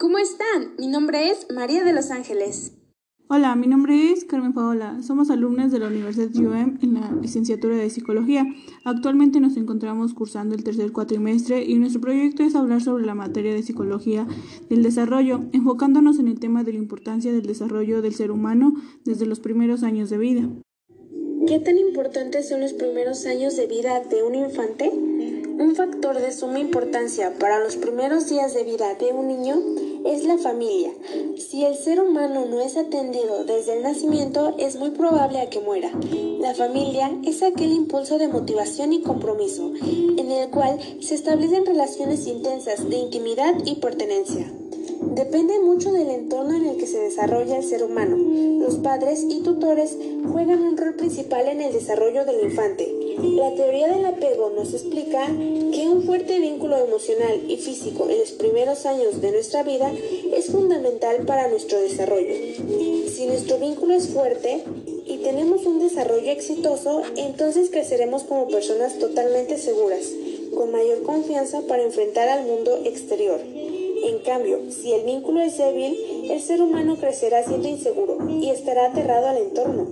¿cómo están? Mi nombre es María de los Ángeles. Hola, mi nombre es Carmen Paola. Somos alumnas de la Universidad UM en la licenciatura de Psicología. Actualmente nos encontramos cursando el tercer cuatrimestre y nuestro proyecto es hablar sobre la materia de psicología del desarrollo, enfocándonos en el tema de la importancia del desarrollo del ser humano desde los primeros años de vida. ¿Qué tan importantes son los primeros años de vida de un infante? Un factor de suma importancia para los primeros días de vida de un niño es la familia. Si el ser humano no es atendido desde el nacimiento, es muy probable a que muera. La familia es aquel impulso de motivación y compromiso, en el cual se establecen relaciones intensas de intimidad y pertenencia. Depende mucho del entorno en el que se desarrolla el ser humano. Los padres y tutores juegan un rol principal en el desarrollo del infante. La teoría del apego nos explica que un fuerte vínculo emocional y físico en los primeros años de nuestra vida es fundamental para nuestro desarrollo. Si nuestro vínculo es fuerte y tenemos un desarrollo exitoso, entonces creceremos como personas totalmente seguras, con mayor confianza para enfrentar al mundo exterior. En cambio, si el vínculo es débil, el ser humano crecerá siendo inseguro y estará aterrado al entorno.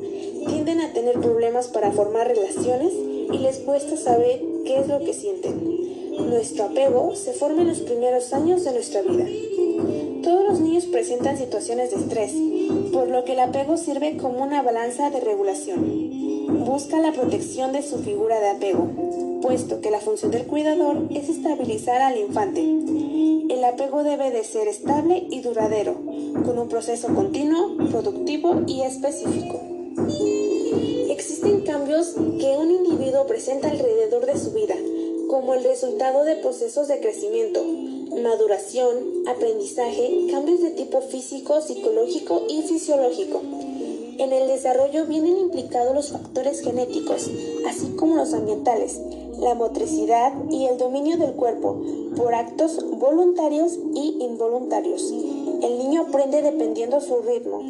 Tienden a tener problemas para formar relaciones y les cuesta saber qué es lo que sienten. Nuestro apego se forma en los primeros años de nuestra vida. Todos los niños presentan situaciones de estrés, por lo que el apego sirve como una balanza de regulación. Busca la protección de su figura de apego, puesto que la función del cuidador es estabilizar al infante. El apego debe de ser estable y duradero, con un proceso continuo, productivo y específico. Existen cambios que un individuo presenta alrededor de su vida, como el resultado de procesos de crecimiento, maduración, aprendizaje, cambios de tipo físico, psicológico y fisiológico. En el desarrollo vienen implicados los factores genéticos, así como los ambientales, la motricidad y el dominio del cuerpo por actos voluntarios y involuntarios. El niño aprende dependiendo su ritmo,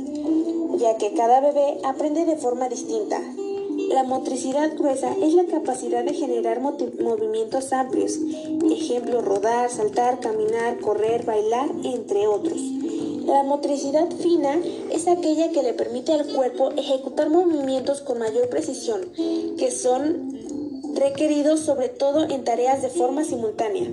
ya que cada bebé aprende de forma distinta. La motricidad gruesa es la capacidad de generar movimientos amplios, ejemplo rodar, saltar, caminar, correr, bailar, entre otros. La motricidad fina es aquella que le permite al cuerpo ejecutar movimientos con mayor precisión, que son requeridos sobre todo en tareas de forma simultánea,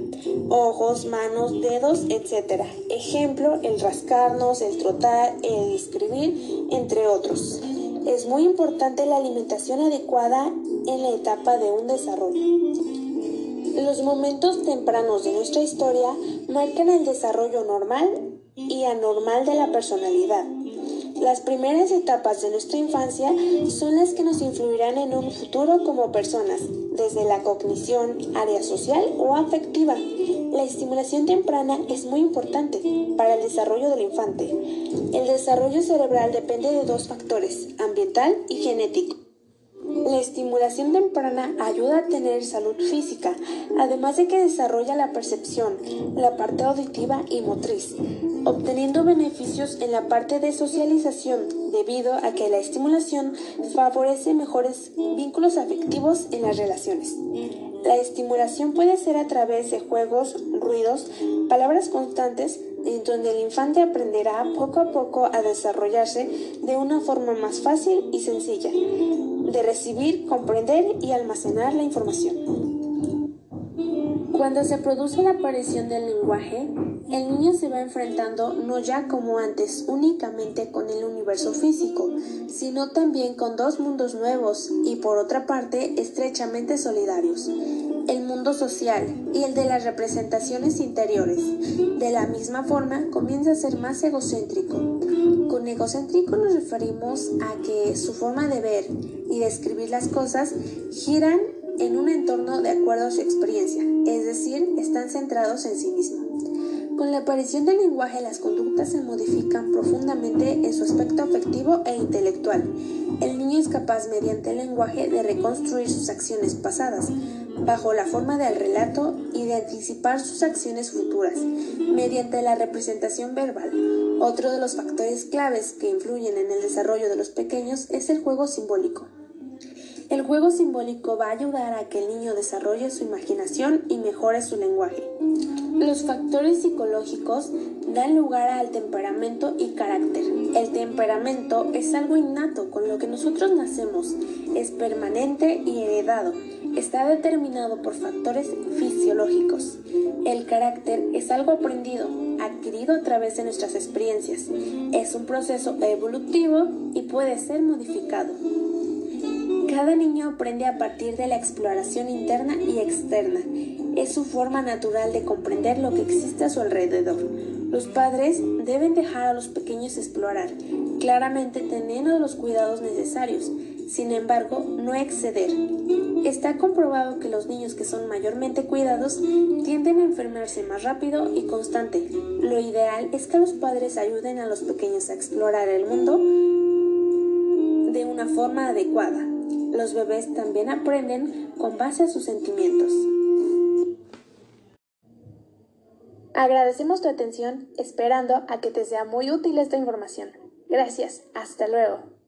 ojos, manos, dedos, etc. Ejemplo, el rascarnos, el trotar, el escribir, entre otros. Es muy importante la alimentación adecuada en la etapa de un desarrollo. Los momentos tempranos de nuestra historia marcan el desarrollo normal y anormal de la personalidad. Las primeras etapas de nuestra infancia son las que nos influirán en un futuro como personas, desde la cognición, área social o afectiva. La estimulación temprana es muy importante para el desarrollo del infante. El desarrollo cerebral depende de dos factores, ambiental y genético. La estimulación temprana ayuda a tener salud física, además de que desarrolla la percepción, la parte auditiva y motriz, obteniendo beneficios en la parte de socialización debido a que la estimulación favorece mejores vínculos afectivos en las relaciones. La estimulación puede ser a través de juegos, ruidos, palabras constantes, en donde el infante aprenderá poco a poco a desarrollarse de una forma más fácil y sencilla, de recibir, comprender y almacenar la información. Cuando se produce la aparición del lenguaje, el niño se va enfrentando no ya como antes únicamente con el universo físico, sino también con dos mundos nuevos y por otra parte estrechamente solidarios, el mundo social y el de las representaciones interiores. De la misma forma comienza a ser más egocéntrico. Con egocéntrico nos referimos a que su forma de ver y de escribir las cosas giran en un entorno de acuerdo a su experiencia, es decir, están centrados en sí mismo. Con la aparición del lenguaje, las conductas se modifican profundamente en su aspecto afectivo e intelectual. El niño es capaz, mediante el lenguaje, de reconstruir sus acciones pasadas, bajo la forma del relato, y de anticipar sus acciones futuras, mediante la representación verbal. Otro de los factores claves que influyen en el desarrollo de los pequeños es el juego simbólico. El juego simbólico va a ayudar a que el niño desarrolle su imaginación y mejore su lenguaje. Los factores psicológicos dan lugar al temperamento y carácter. El temperamento es algo innato con lo que nosotros nacemos, es permanente y heredado, está determinado por factores fisiológicos. El carácter es algo aprendido, adquirido a través de nuestras experiencias. Es un proceso evolutivo y puede ser modificado. Cada niño aprende a partir de la exploración interna y externa. Es su forma natural de comprender lo que existe a su alrededor. Los padres deben dejar a los pequeños explorar, claramente teniendo los cuidados necesarios, sin embargo, no exceder. Está comprobado que los niños que son mayormente cuidados tienden a enfermarse más rápido y constante. Lo ideal es que los padres ayuden a los pequeños a explorar el mundo de una forma adecuada. Los bebés también aprenden con base a sus sentimientos. Agradecemos tu atención esperando a que te sea muy útil esta información. Gracias. Hasta luego.